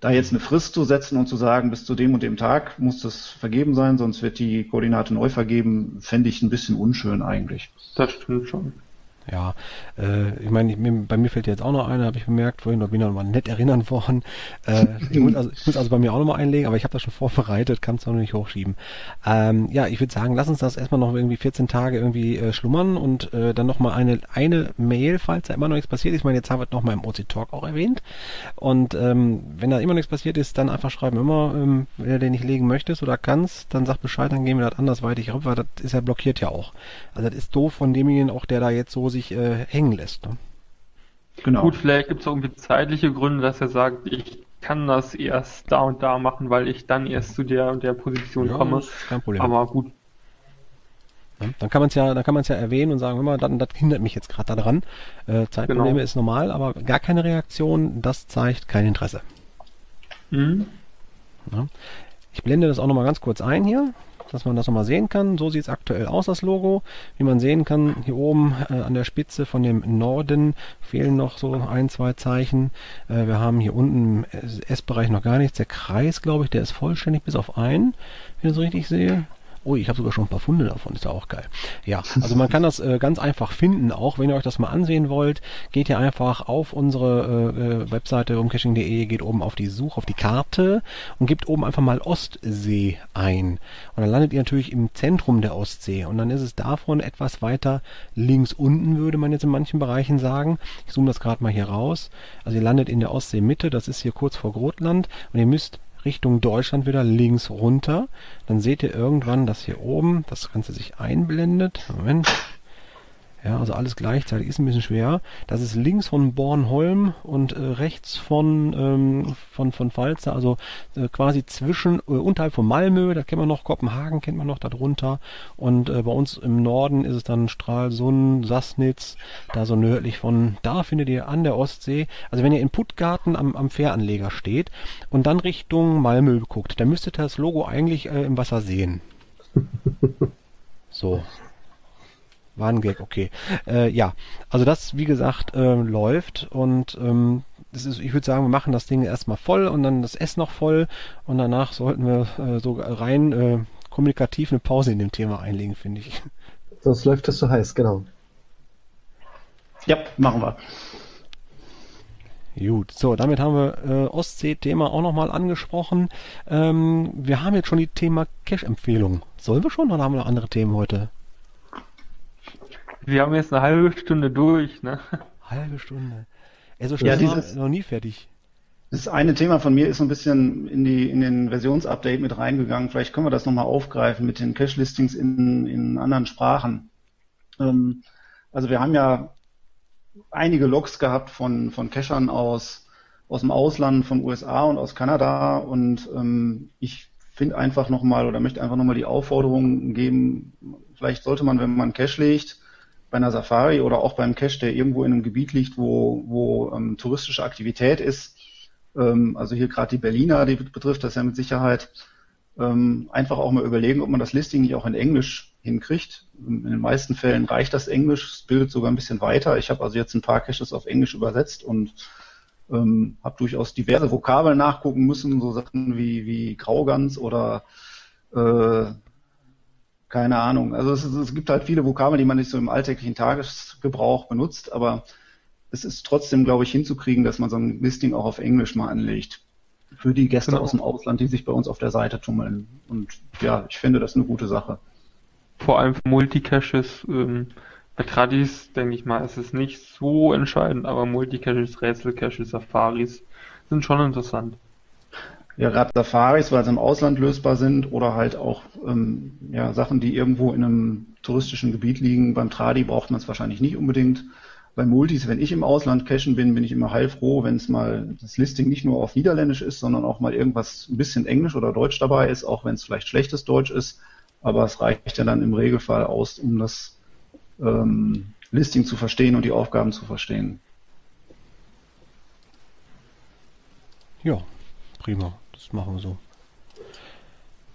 da jetzt eine Frist zu setzen und zu sagen, bis zu dem und dem Tag muss das vergeben sein, sonst wird die Koordinate neu vergeben, fände ich ein bisschen unschön eigentlich. Das stimmt schon. Ja, äh, ich meine, bei mir fällt jetzt auch noch eine, habe ich bemerkt vorhin, da bin ich noch mal nett erinnern worden. Äh, ich, muss also, ich muss also bei mir auch noch mal einlegen, aber ich habe das schon vorbereitet, kann es noch nicht hochschieben. Ähm, ja, ich würde sagen, lass uns das erstmal noch irgendwie 14 Tage irgendwie äh, schlummern und äh, dann noch mal eine, eine Mail, falls da immer noch nichts passiert ist. Ich meine, jetzt haben wir es noch mal im OC Talk auch erwähnt. Und ähm, wenn da immer nichts passiert ist, dann einfach schreiben immer, ähm, wenn du den nicht legen möchtest oder kannst, dann sag Bescheid, dann gehen wir das andersweitig weil das ist ja blockiert ja auch. Also das ist doof von demjenigen auch, der da jetzt so sich äh, hängen lässt. Ne? Genau. Gut, vielleicht gibt es irgendwie zeitliche Gründe, dass er sagt, ich kann das erst da und da machen, weil ich dann erst zu der und der Position ja, komme. kein Problem. Aber gut. Ja, dann kann man es ja, dann kann man es ja erwähnen und sagen, immer, dann, das hindert mich jetzt gerade daran. Äh, Zeitprobleme genau. ist normal, aber gar keine Reaktion, das zeigt kein Interesse. Mhm. Ja. Ich blende das auch nochmal ganz kurz ein hier dass man das nochmal sehen kann. So sieht es aktuell aus, das Logo. Wie man sehen kann, hier oben äh, an der Spitze von dem Norden fehlen noch so ein, zwei Zeichen. Äh, wir haben hier unten im S-Bereich noch gar nichts. Der Kreis, glaube ich, der ist vollständig bis auf einen, wenn ich das richtig sehe. Oh, ich habe sogar schon ein paar Funde davon, ist ja auch geil. Ja, also man kann das äh, ganz einfach finden, auch wenn ihr euch das mal ansehen wollt, geht ihr einfach auf unsere äh, äh Webseite umcaching.de, geht oben auf die Suche, auf die Karte und gebt oben einfach mal Ostsee ein. Und dann landet ihr natürlich im Zentrum der Ostsee und dann ist es davon etwas weiter links unten, würde man jetzt in manchen Bereichen sagen. Ich zoome das gerade mal hier raus. Also ihr landet in der Ostsee Mitte, das ist hier kurz vor Grotland und ihr müsst Richtung Deutschland wieder links runter. Dann seht ihr irgendwann, dass hier oben das Ganze sich einblendet. Moment. Ja, also alles gleichzeitig ist ein bisschen schwer. Das ist links von Bornholm und äh, rechts von, ähm, von, von Falster, also äh, quasi zwischen, äh, unterhalb von Malmö, da kennt man noch, Kopenhagen kennt man noch darunter. Und äh, bei uns im Norden ist es dann Stralsund, Sassnitz, da so nördlich von, da findet ihr an der Ostsee, also wenn ihr in Puttgarten am, am Fähranleger steht und dann Richtung Malmö guckt, dann müsstet ihr das Logo eigentlich äh, im Wasser sehen. So, war ein Gag, okay. Äh, ja, also das, wie gesagt, äh, läuft und ähm, das ist, ich würde sagen, wir machen das Ding erstmal voll und dann das S noch voll und danach sollten wir äh, so rein äh, kommunikativ eine Pause in dem Thema einlegen, finde ich. Sonst läuft das so heiß, genau. Ja, machen wir. Gut, so, damit haben wir äh, Ostsee-Thema auch nochmal angesprochen. Ähm, wir haben jetzt schon die Thema Cash-Empfehlung. Sollen wir schon oder haben wir noch andere Themen heute? Wir haben jetzt eine halbe Stunde durch, ne? Halbe Stunde. Ey, so schnell Ja, dieses- noch nie fertig. Das eine Thema von mir ist so ein bisschen in die in den Versionsupdate mit reingegangen. Vielleicht können wir das nochmal aufgreifen mit den Cache-Listings in, in anderen Sprachen. Ähm, also wir haben ja einige Logs gehabt von, von Cachern aus, aus dem Ausland, von USA und aus Kanada und ähm, ich finde einfach nochmal oder möchte einfach nochmal die Aufforderung geben, vielleicht sollte man, wenn man Cache legt, bei einer Safari oder auch beim Cache, der irgendwo in einem Gebiet liegt, wo, wo ähm, touristische Aktivität ist, ähm, also hier gerade die Berliner, die betrifft das ja mit Sicherheit, ähm, einfach auch mal überlegen, ob man das Listing nicht auch in Englisch hinkriegt. In den meisten Fällen reicht das Englisch, es bildet sogar ein bisschen weiter. Ich habe also jetzt ein paar Caches auf Englisch übersetzt und ähm, habe durchaus diverse Vokabeln nachgucken müssen, so Sachen wie, wie Graugans oder äh, keine Ahnung. Also es, es gibt halt viele Vokabeln, die man nicht so im alltäglichen Tagesgebrauch benutzt, aber es ist trotzdem, glaube ich, hinzukriegen, dass man so ein Listing auch auf Englisch mal anlegt. Für die Gäste Genau. aus dem Ausland, die sich bei uns auf der Seite tummeln. Und ja, ich finde das eine gute Sache. Vor allem für Multicaches, ähm, bei Tradis, denke ich mal, ist es nicht so entscheidend, aber Multicaches, Rätselcaches, Safaris sind schon interessant. Ja, gerade Safaris, weil sie im Ausland lösbar sind oder halt auch ähm, ja, Sachen, die irgendwo in einem touristischen Gebiet liegen. Beim Tradi braucht man es wahrscheinlich nicht unbedingt. Bei Multis, wenn ich im Ausland cachen bin, bin ich immer heilfroh, wenn es mal das Listing nicht nur auf Niederländisch ist, sondern auch mal irgendwas ein bisschen Englisch oder Deutsch dabei ist, auch wenn es vielleicht schlechtes Deutsch ist. Aber es reicht ja dann im Regelfall aus, um das ähm, Listing zu verstehen und die Aufgaben zu verstehen. Ja, prima. Das machen wir so.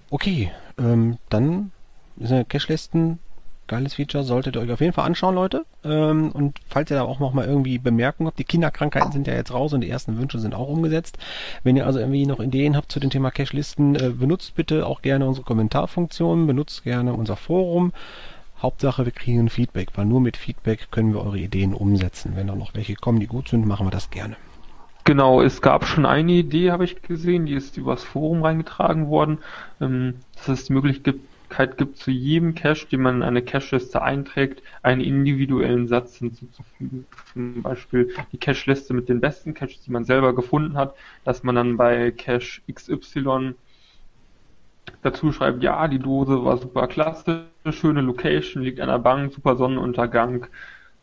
Okay, ähm, dann ist eine Cache-Listen geiles Feature, solltet ihr euch auf jeden Fall anschauen, Leute. Ähm, und falls ihr da auch noch mal irgendwie Bemerkungen habt, die Kinderkrankheiten sind ja jetzt raus und die ersten Wünsche sind auch umgesetzt. Wenn ihr also irgendwie noch Ideen habt zu dem Thema Cache-Listen, äh, benutzt bitte auch gerne unsere Kommentarfunktion, benutzt gerne unser Forum. Hauptsache, wir kriegen Feedback, weil nur mit Feedback können wir eure Ideen umsetzen. Wenn da noch welche kommen, die gut sind, machen wir das gerne. Genau, es gab schon eine Idee, habe ich gesehen, die ist übers Forum reingetragen worden, ähm, dass es die Möglichkeit gibt, zu jedem Cache, den man in eine Cache-Liste einträgt, einen individuellen Satz hinzuzufügen. Zum Beispiel die Cache-Liste mit den besten Caches, die man selber gefunden hat, dass man dann bei Cache XY dazu schreibt, ja, die Dose war super klasse, schöne Location, liegt an der Bank, super Sonnenuntergang,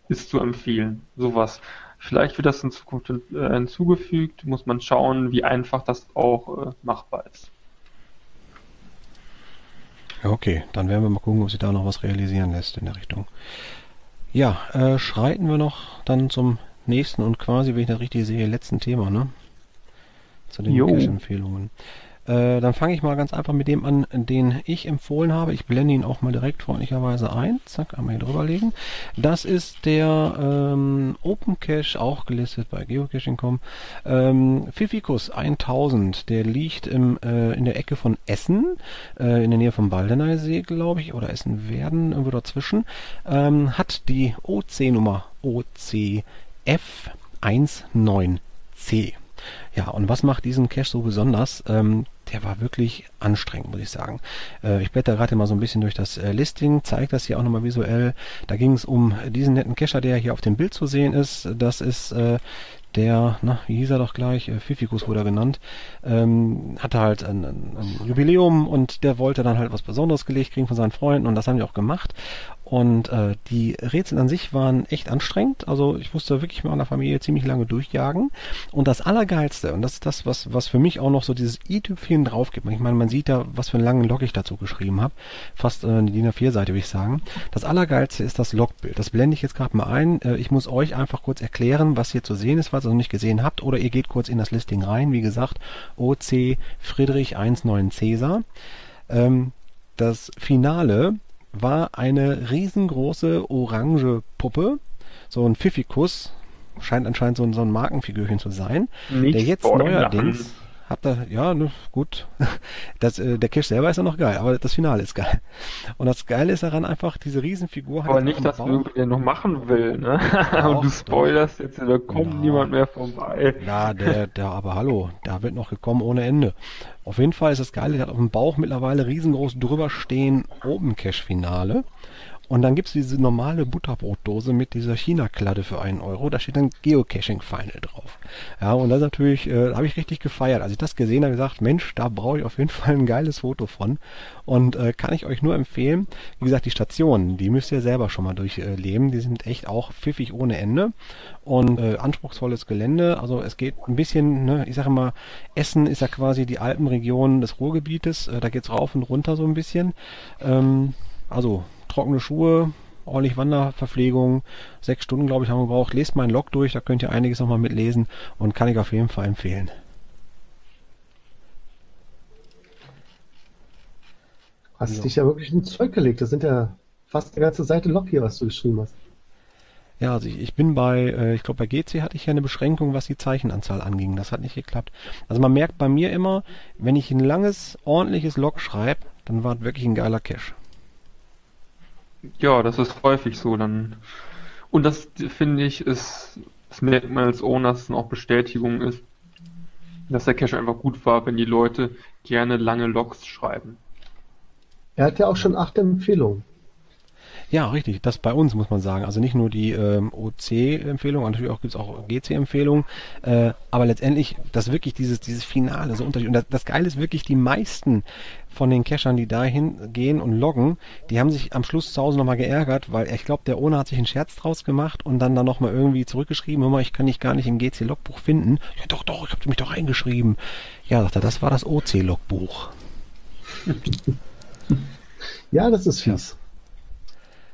ist zu empfehlen. Sowas. Vielleicht wird das in Zukunft äh, hinzugefügt, muss man schauen, wie einfach das auch äh, machbar ist. Ja, okay, dann werden wir mal gucken, ob sich da noch was realisieren lässt in der Richtung. Ja, äh, schreiten wir noch dann zum nächsten und quasi, wenn ich das richtig sehe, letzten Thema, ne? Zu den Jo. Äh, dann fange ich mal ganz einfach mit dem an, den ich empfohlen habe. Ich blende ihn auch mal direkt freundlicherweise ein. Zack, einmal hier drüber legen. Das ist der ähm, Open Cache, auch gelistet bei Geocaching.com. Ähm, Pfiffikus 1000, der liegt im, äh, in der Ecke von Essen, äh, in der Nähe vom Baldeneysee, glaube ich, oder Essen-Werden, irgendwo dazwischen. Ähm, hat die OC-Nummer OCF19C. Ja, und was macht diesen Cache so besonders? Ähm, der war wirklich anstrengend, muss ich sagen. Äh, ich blätter gerade mal so ein bisschen durch das äh, Listing, zeige das hier auch nochmal visuell. Da ging es um diesen netten Cacher, der hier auf dem Bild zu sehen ist. Das ist äh, der, na, wie hieß er doch gleich, äh, Fifikus wurde er genannt, ähm, hatte halt ein, ein, ein Jubiläum und der wollte dann halt was Besonderes gelegt kriegen von seinen Freunden und das haben die auch gemacht. Und äh, die Rätsel an sich waren echt anstrengend. Also ich musste wirklich mit meiner Familie ziemlich lange durchjagen. Und das Allergeilste, und das ist das, was, was für mich auch noch so dieses i-Tüpfchen drauf gibt. Ich meine, man sieht da, was für einen langen Log ich dazu geschrieben habe. Fast äh, eine DIN A4-Seite, würde ich sagen. Das Allergeilste ist das Logbild. Das blende ich jetzt gerade mal ein. Äh, ich muss euch einfach kurz erklären, was hier zu sehen ist, was ihr noch nicht gesehen habt. Oder ihr geht kurz in das Listing rein. Wie gesagt, OC Friedrich 19 Cäsar. Ähm, das Finale war eine riesengroße orange Puppe, so ein Pfiffikus, scheint anscheinend so ein, so ein Markenfigürchen zu sein, Nicht der jetzt neuerdings hat da, ja, ne, gut. Das, äh, der Cache selber ist ja noch geil, aber das Finale ist geil. Und das Geile ist daran einfach, diese Riesenfigur Aber nicht, dass irgendwer den noch machen will, ne? Doch, Und du spoilerst jetzt, da kommt Ja. niemand mehr vorbei. Na, der, der, aber hallo, da wird noch gekommen ohne Ende. Auf jeden Fall ist das Geile, der hat auf dem Bauch mittlerweile riesengroß drüber stehen Open Cache Finale. Und dann gibt's diese normale Butterbrotdose mit dieser China-Kladde für einen Euro. Da steht dann Geocaching Final drauf. Ja, und das natürlich, äh, habe ich richtig gefeiert. Als ich das gesehen habe, gesagt, Mensch, da brauche ich auf jeden Fall ein geiles Foto von. Und äh, kann ich euch nur empfehlen. Wie gesagt, die Stationen, die müsst ihr selber schon mal durchleben. Die sind echt auch pfiffig ohne Ende. Und äh, anspruchsvolles Gelände. Also es geht ein bisschen, ne, ich sage mal, Essen ist ja quasi die Alpenregion des Ruhrgebietes. Äh, da geht's rauf und runter so ein bisschen. Ähm, also trockene Schuhe, ordentlich Wanderverpflegung, sechs Stunden, glaube ich, haben wir gebraucht. Lest meinen Log durch, da könnt ihr einiges nochmal mitlesen und kann ich auf jeden Fall empfehlen. Hast Ja. dich ja wirklich ins Zeug gelegt. Das sind ja fast eine ganze Seite Log hier, was du geschrieben hast. Ja, also ich, ich bin bei, äh, ich glaube bei GC hatte ich ja eine Beschränkung, was die Zeichenanzahl anging. Das hat nicht geklappt. Also man merkt bei mir immer, wenn ich ein langes, ordentliches Log schreibe, dann war es wirklich ein geiler Cache. Ja, das ist häufig so dann. Und das finde ich ist, das merkt man als Owner, dass es auch Bestätigung ist, dass der Cache einfach gut war, wenn die Leute gerne lange Logs schreiben. Er hat ja auch schon acht Empfehlungen. Ja, richtig. Das bei uns muss man sagen. Also nicht nur die ähm, OC-Empfehlung, natürlich auch gibt's auch GC-Empfehlungen, äh, aber letztendlich das wirklich dieses dieses Finale so Unterschied. Und das, das Geile ist wirklich, die meisten von den Cachern, die dahin gehen und loggen, die haben sich am Schluss zu Hause nochmal geärgert, weil ich glaube, der Owner hat sich einen Scherz draus gemacht und dann da nochmal irgendwie zurückgeschrieben, hör mal, ich kann dich gar nicht im GC-Logbuch finden. Ja, doch, doch, ich habe mich doch eingeschrieben. Ja, sagt er, das war das OC-Logbuch. Ja, das ist fies.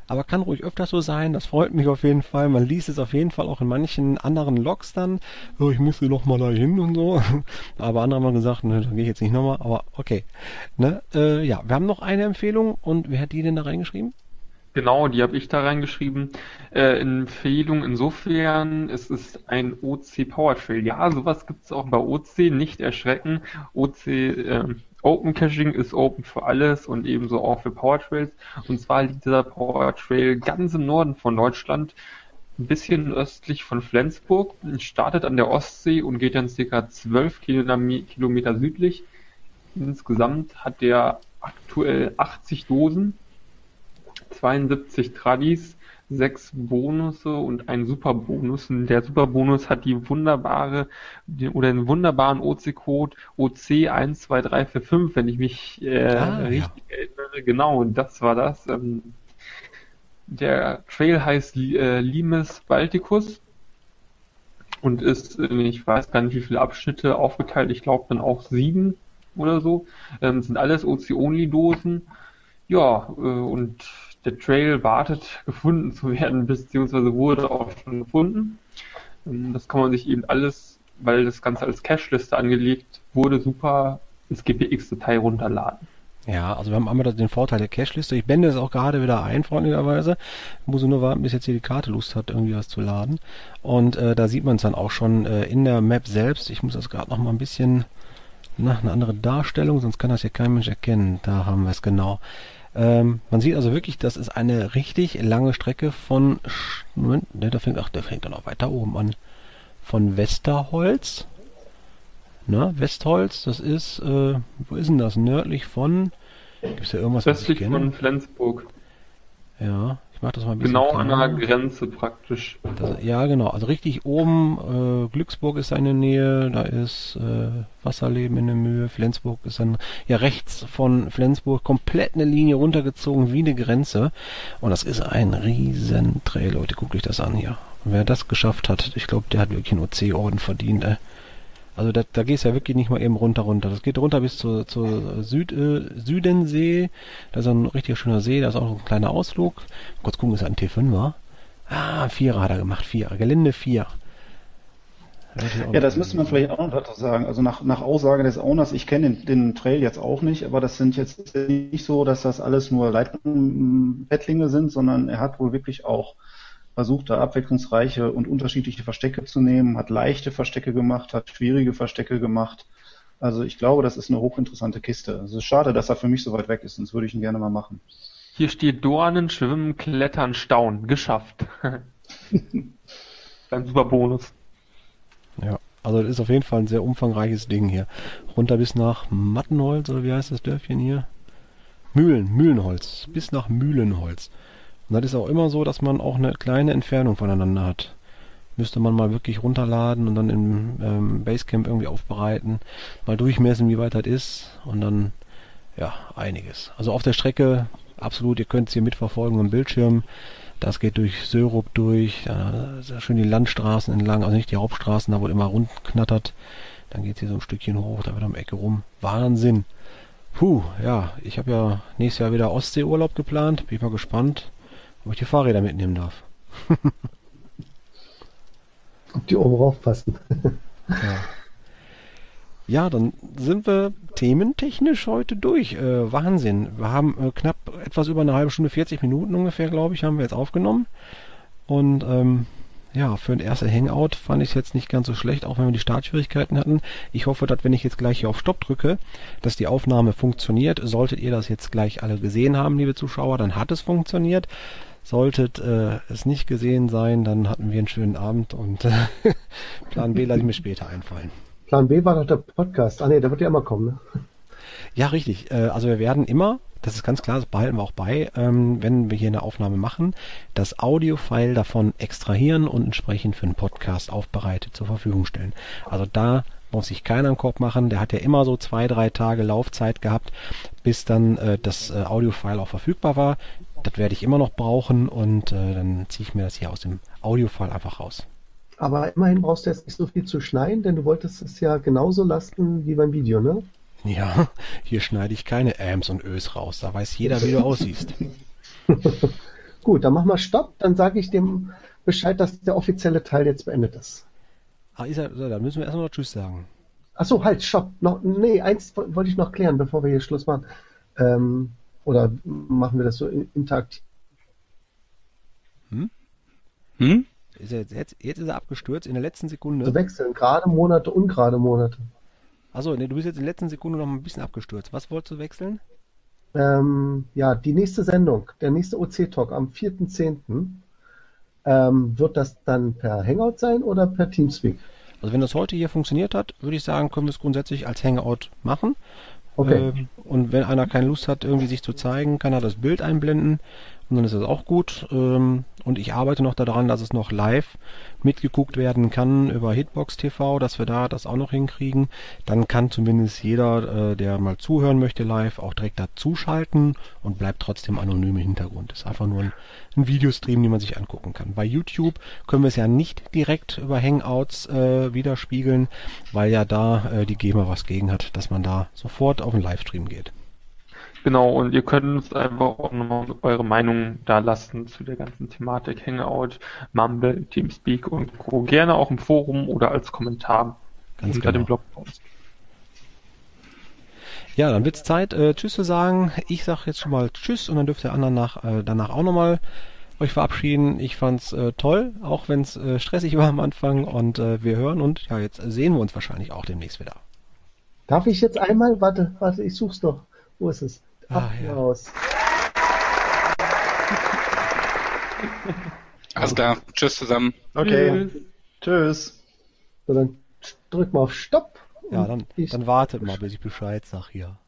Aber kann ruhig öfters so sein, das freut mich auf jeden Fall. Man liest es auf jeden Fall auch in manchen anderen Logs dann. Oh, ich müsste noch mal dahin und so. Aber andere haben gesagt, ne, da gehe ich jetzt nicht nochmal. Aber okay. Ne? Äh, ja, wir haben noch eine Empfehlung und wer hat die denn da reingeschrieben? Genau, die habe ich da reingeschrieben. Äh, Empfehlung insofern, es ist ein OC Power Trail. Ja, sowas gibt es auch bei OC, nicht erschrecken. OC ähm, Open Caching ist open für alles und ebenso auch für Power Trails. Und zwar liegt dieser Power Trail ganz im Norden von Deutschland, ein bisschen östlich von Flensburg, startet an der Ostsee und geht dann circa 12 Kilome- Kilometer südlich. Insgesamt hat der aktuell 80 Dosen 72 Tradis, 6 Bonusse und ein Superbonus. Und der Superbonus hat die wunderbare den, oder den wunderbaren OC-Code OC12345, wenn ich mich äh, Ah, ja. richtig erinnere. Genau, und das war das. Ähm, der Trail heißt äh, Limes Balticus und ist, in, ich weiß gar nicht wie viele Abschnitte aufgeteilt, ich glaube dann auch sieben oder so. Ähm, sind alles OC-Only-Dosen. Ja, äh, und der Trail wartet, gefunden zu werden, beziehungsweise wurde auch schon gefunden. Ähm, das kann man sich eben alles, weil das Ganze als Cache-Liste angelegt wurde, super ins GPX-Datei runterladen. Ja, also wir haben einmal den Vorteil der Cache-Liste. Ich blende es auch gerade wieder ein, freundlicherweise. Muss nur warten, bis jetzt hier die Karte Lust hat, irgendwie was zu laden. Und äh, da sieht man es dann auch schon äh, in der Map selbst. Ich muss das gerade noch mal ein bisschen nach eine andere Darstellung, sonst kann das hier kein Mensch erkennen. Da haben wir es genau. Ähm, man sieht also wirklich, das ist eine richtig lange Strecke von, Moment, ne, der fängt, ach, der fängt dann auch weiter oben an. Von Westerholz Na, Westholz, das ist, äh, wo ist denn das? Nördlich von, gibt's da irgendwas, was ich Westlich kenne? von Flensburg. Ja, ich mach das mal ein bisschen Genau an kleiner. der Grenze praktisch. Das, ja, genau. Also richtig oben, äh, Glücksburg ist der Nähe, da ist äh, Wasserleben in der Mühe, Flensburg ist dann ja rechts von Flensburg komplett eine Linie runtergezogen wie eine Grenze. Und das ist ein riesen Trail, Leute, guckt euch das an hier. Und wer das geschafft hat, ich glaube, der hat wirklich einen OC-Orden verdient, ey. Also da, da gehst du ja wirklich nicht mal eben runter runter. Das geht runter bis zur, zur Süd, äh, Südensee. Da ist ein richtig schöner See, da ist auch ein kleiner Ausflug. Kurz gucken, ist das ein T5 war? Ah, ein Vierer hat er gemacht, Vierer. Gelände 4. Ja, das müsste man vielleicht auch noch dazu sagen. Also nach, nach Aussage des Owners, ich kenne den, den Trail jetzt auch nicht, aber das sind jetzt nicht so, dass das alles nur Leitbettlinge sind, sondern er hat wohl wirklich auch versucht, da abwechslungsreiche und unterschiedliche Verstecke zu nehmen, hat leichte Verstecke gemacht, hat schwierige Verstecke gemacht. Also ich glaube, das ist eine hochinteressante Kiste. Es ist schade, dass er für mich so weit weg ist, sonst würde ich ihn gerne mal machen. Hier steht Dornen, Schwimmen, Klettern, Staunen. Geschafft. Ein super Bonus. Ja, also das ist auf jeden Fall ein sehr umfangreiches Ding hier. Runter bis nach Mattenholz, oder wie heißt das Dörfchen hier? Mühlen, Mühlenholz. Bis nach Mühlenholz. Und das ist auch immer so, dass man auch eine kleine Entfernung voneinander hat. Müsste man mal wirklich runterladen und dann im ähm, Basecamp irgendwie aufbereiten, mal durchmessen, wie weit das ist und dann, ja, einiges. Also auf der Strecke, absolut, ihr könnt es hier mitverfolgen am Bildschirm. Das geht durch Sörup durch, ja schön die Landstraßen entlang, also nicht die Hauptstraßen, da wo immer rund knattert. Dann geht hier so ein Stückchen hoch, da wird am Ecke rum. Wahnsinn. Puh, ja, ich habe ja nächstes Jahr wieder Ostseeurlaub geplant. Bin ich mal gespannt, ob ich die Fahrräder mitnehmen darf. Ob die oben raufpassen. Ja. Ja, dann sind wir thementechnisch heute durch. Äh, Wahnsinn. Wir haben äh, knapp etwas über eine halbe Stunde, 40 Minuten ungefähr, glaube ich, haben wir jetzt aufgenommen. Und ähm, ja, für ein erster Hangout fand ich es jetzt nicht ganz so schlecht, auch wenn wir die Startschwierigkeiten hatten. Ich hoffe, dass wenn ich jetzt gleich hier auf Stopp drücke, dass die Aufnahme funktioniert. Solltet ihr das jetzt gleich alle gesehen haben, liebe Zuschauer, dann hat es funktioniert. Solltet äh, es nicht gesehen sein, dann hatten wir einen schönen Abend und äh, Plan B lasse ich mir später einfallen. Plan B war doch der Podcast. Ah nee, der wird ja immer kommen, ne? Ja, richtig. Äh, Also wir werden immer, das ist ganz klar, das behalten wir auch bei, ähm, wenn wir hier eine Aufnahme machen, das Audiofile davon extrahieren und entsprechend für einen Podcast aufbereitet zur Verfügung stellen. Also da muss sich keiner einen Kopf machen. Der hat ja immer so zwei, drei Tage Laufzeit gehabt, bis dann äh, das äh, Audiofile auch verfügbar war. Das werde ich immer noch brauchen und äh, dann ziehe ich mir das hier aus dem Audiofile einfach raus. Aber immerhin brauchst du jetzt nicht so viel zu schneiden, denn du wolltest es ja genauso lassen wie beim Video, ne? Ja, hier schneide ich keine Ams und Ös raus. Da weiß jeder, wie du aussiehst. Gut, dann machen wir Stopp. Dann sage ich dem Bescheid, dass der offizielle Teil jetzt beendet ist. Ah, ist er, dann müssen wir erstmal noch Tschüss sagen. Achso, halt, Stopp. Noch, nee, eins wo- wollte ich noch klären, bevor wir hier Schluss machen. Ähm, oder machen wir das so in- interaktiv? Hm? Ist er jetzt, jetzt, ist er abgestürzt in der letzten Sekunde. So wechseln, gerade Monate, ungerade Monate. Achso, nee, du bist jetzt in der letzten Sekunde noch ein bisschen abgestürzt. Was wolltest du wechseln? Ähm, ja, die nächste Sendung, der nächste OC-Talk am 4.10. Ähm, wird das dann per Hangout sein oder per Teamspeak? Also wenn das heute hier funktioniert hat, würde ich sagen, können wir es grundsätzlich als Hangout machen. Okay. Ähm, und wenn einer keine Lust hat, irgendwie sich zu zeigen, kann er das Bild einblenden und dann ist das auch gut. Ähm, und ich arbeite noch daran, dass es noch live mitgeguckt werden kann über Hitbox TV, dass wir da das auch noch hinkriegen. Dann kann zumindest jeder, äh, der mal zuhören möchte live, auch direkt da zuschalten und bleibt trotzdem anonym im Hintergrund. Ist einfach nur ein, ein Videostream, den man sich angucken kann. Bei YouTube können wir es ja nicht direkt über Hangouts äh, widerspiegeln, weil ja da äh, die GEMA was gegen hat, dass man da sofort auf den Livestream geht. Genau, und ihr könnt uns einfach auch nochmal eure Meinung da lassen zu der ganzen Thematik Hangout, Mumble, Teamspeak und Co. Gerne auch im Forum oder als Kommentar Ganz unter genau. dem Blogpost. Ja, dann wird's Zeit, äh, Tschüss zu sagen. Ich sag jetzt schon mal Tschüss und dann dürft ihr anderen nach, äh, danach auch nochmal euch verabschieden. Ich fand's äh, toll, auch wenn's äh, stressig war am Anfang und äh, wir hören und ja, jetzt sehen wir uns wahrscheinlich auch demnächst wieder. Darf ich jetzt einmal? Warte, warte, ich such's doch. Wo ist es? Ah, ja. Applaus. Alles klar. Tschüss zusammen. Okay. Tschüss. So, dann drück mal auf Stopp Ja, dann, dann wartet mal, bis ich Bescheid sag hier.